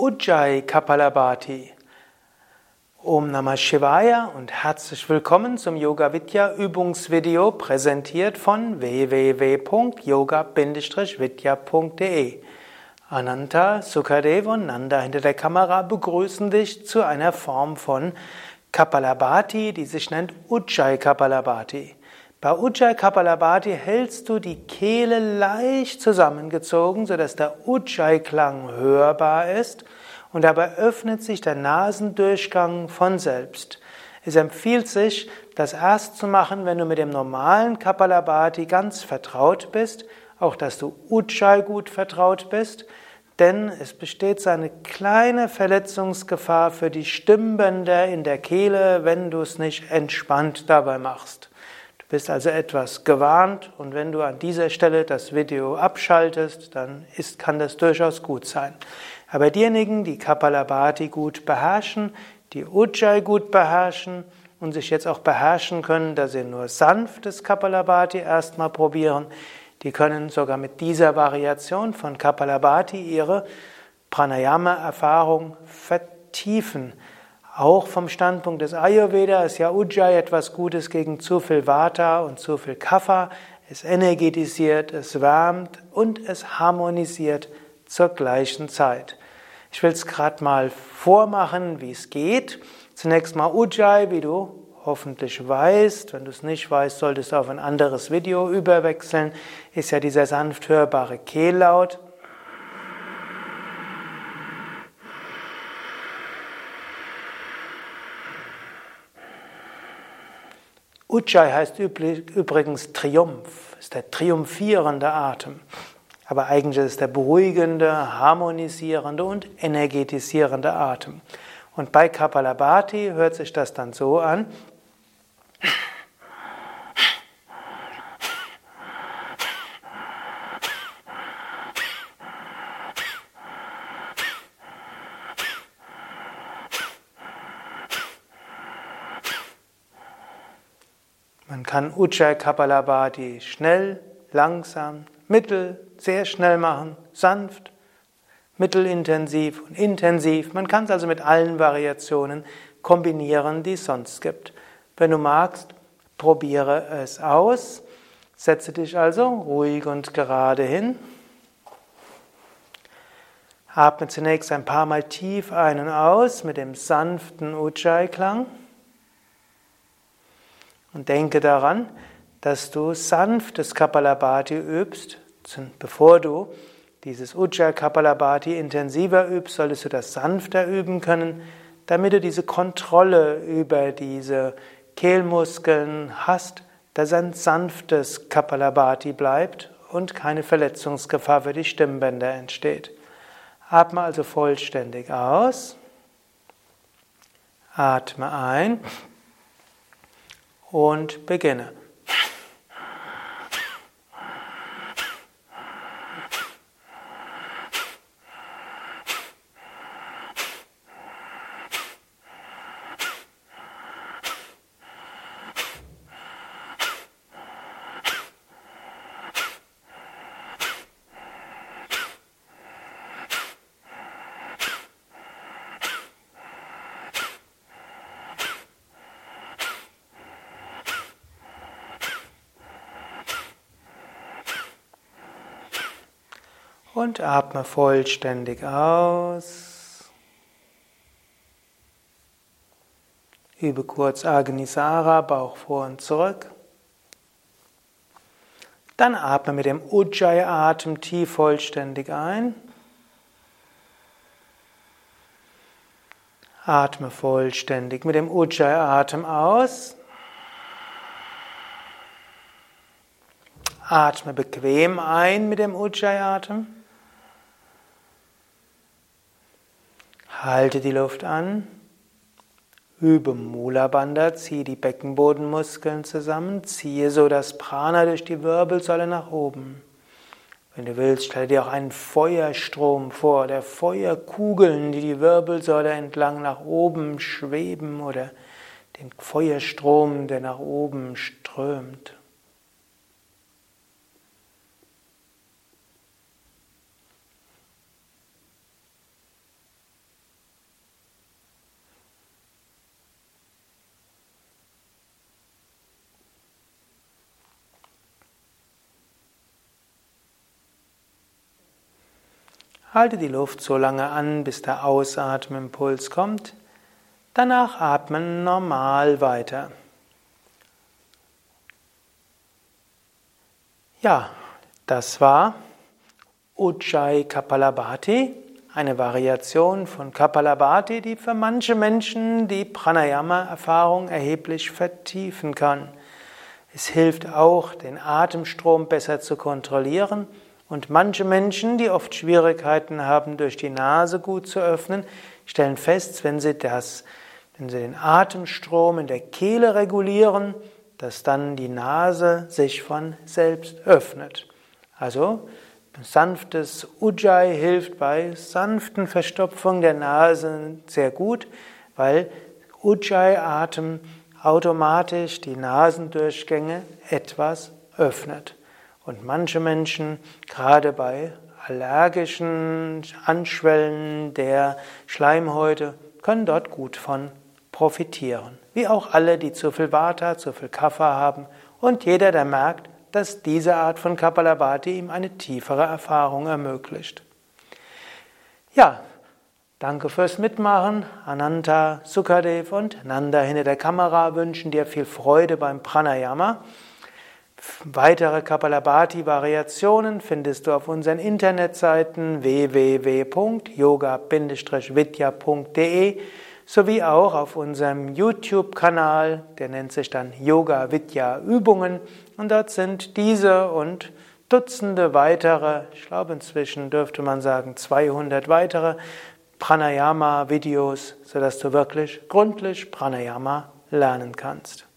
Ujjayi Kapalabhati. Om Namah Shivaya und herzlich willkommen zum Yoga Vidya Übungsvideo präsentiert von www.yoga-vidya.de. Ananta, Sukadev und Nanda hinter der Kamera begrüßen dich zu einer Form von Kapalabhati, die sich nennt Ujjayi Kapalabhati. Bei Ujjayi Kapalabhati hältst du die Kehle leicht zusammengezogen, sodass der Ujjayi-Klang hörbar ist und dabei öffnet sich der Nasendurchgang von selbst. Es empfiehlt sich, das erst zu machen, wenn du mit dem normalen Kapalabhati ganz vertraut bist, auch dass du Ujjayi gut vertraut bist, denn es besteht so eine kleine Verletzungsgefahr für die Stimmbänder in der Kehle, wenn du es nicht entspannt dabei machst bist also etwas gewarnt und wenn du an dieser Stelle das Video abschaltest, dann ist, kann das durchaus gut sein. Aber diejenigen, die Kapalabhati gut beherrschen, die Ujjayi gut beherrschen und sich jetzt auch beherrschen können, dass sie nur sanftes Kapalabhati erstmal probieren, die können sogar mit dieser Variation von Kapalabhati ihre Pranayama-Erfahrung vertiefen. Auch vom Standpunkt des Ayurveda ist ja Ujjayi etwas Gutes gegen zu viel Vata und zu viel Kapha. Es energetisiert, es wärmt und es harmonisiert zur gleichen Zeit. Ich will es gerade mal vormachen, wie es geht. Zunächst mal Ujjayi, wie du hoffentlich weißt. Wenn du es nicht weißt, solltest du auf ein anderes Video überwechseln. Ist ja dieser sanft hörbare Kehllaut. Ujjayi heißt übrigens Triumph, ist der triumphierende Atem. Aber eigentlich ist es der beruhigende, harmonisierende und energetisierende Atem. Und bei Kapalabhati hört sich das dann so an. Man kann Ujjayi Kapalabhati schnell, langsam, mittel, sehr schnell machen, sanft, mittelintensiv und intensiv. Man kann es also mit allen Variationen kombinieren, die es sonst gibt. Wenn du magst, probiere es aus. Setze dich also ruhig und gerade hin. Atme zunächst ein paar Mal tief ein und aus mit dem sanften Ujjayi-Klang. Und denke daran, dass du sanftes Kapalabhati übst. Bevor du dieses Ujjayi Kapalabhati intensiver übst, solltest du das sanfter üben können, damit du diese Kontrolle über diese Kehlmuskeln hast, dass ein sanftes Kapalabhati bleibt und keine Verletzungsgefahr für die Stimmbänder entsteht. Atme also vollständig aus. Atme ein und beginne. Und atme vollständig aus. Übe kurz Agnisara, Bauch vor und zurück. Dann atme mit dem Ujjayi-Atem tief vollständig ein. Atme vollständig mit dem Ujjayi-Atem aus. Atme bequem ein mit dem Ujjayi-Atem. Halte die Luft an. Übe Mula Bandha, ziehe die Beckenbodenmuskeln zusammen, ziehe so das Prana durch die Wirbelsäule nach oben. Wenn du willst, stell dir auch einen Feuerstrom vor, der Feuerkugeln, die die Wirbelsäule entlang nach oben schweben oder den Feuerstrom, der nach oben strömt. Halte die Luft so lange an, bis der Ausatmimpuls kommt. Danach atmen normal weiter. Ja, das war Ujjayi Kapalabhati, eine Variation von Kapalabhati, die für manche Menschen die Pranayama-Erfahrung erheblich vertiefen kann. Es hilft auch, den Atemstrom besser zu kontrollieren und manche Menschen, die oft Schwierigkeiten haben, durch die Nase gut zu öffnen, stellen fest, wenn sie das, wenn sie den Atemstrom in der Kehle regulieren, dass dann die Nase sich von selbst öffnet. Also sanftes Ujjayi hilft bei sanften Verstopfung der Nase sehr gut, weil Ujjayi-Atem automatisch die Nasendurchgänge etwas öffnet. Und manche Menschen, gerade bei allergischen Anschwellen der Schleimhäute, können dort gut von profitieren. Wie auch alle, die zu viel Vata, zu viel Kapha haben und jeder, der merkt, dass diese Art von Kapalabhati ihm eine tiefere Erfahrung ermöglicht. Ja, danke fürs Mitmachen. Ananta, Sukadev und Nanda hinter der Kamera wünschen dir viel Freude beim Pranayama. Weitere Kapalabhati-Variationen findest du auf unseren Internetseiten www.yoga-vidya.de sowie auch auf unserem YouTube-Kanal, der nennt sich dann Yoga Vidya Übungen und dort sind diese und Dutzende weitere, ich glaube inzwischen dürfte man sagen 200 weitere Pranayama-Videos, sodass du wirklich gründlich Pranayama lernen kannst.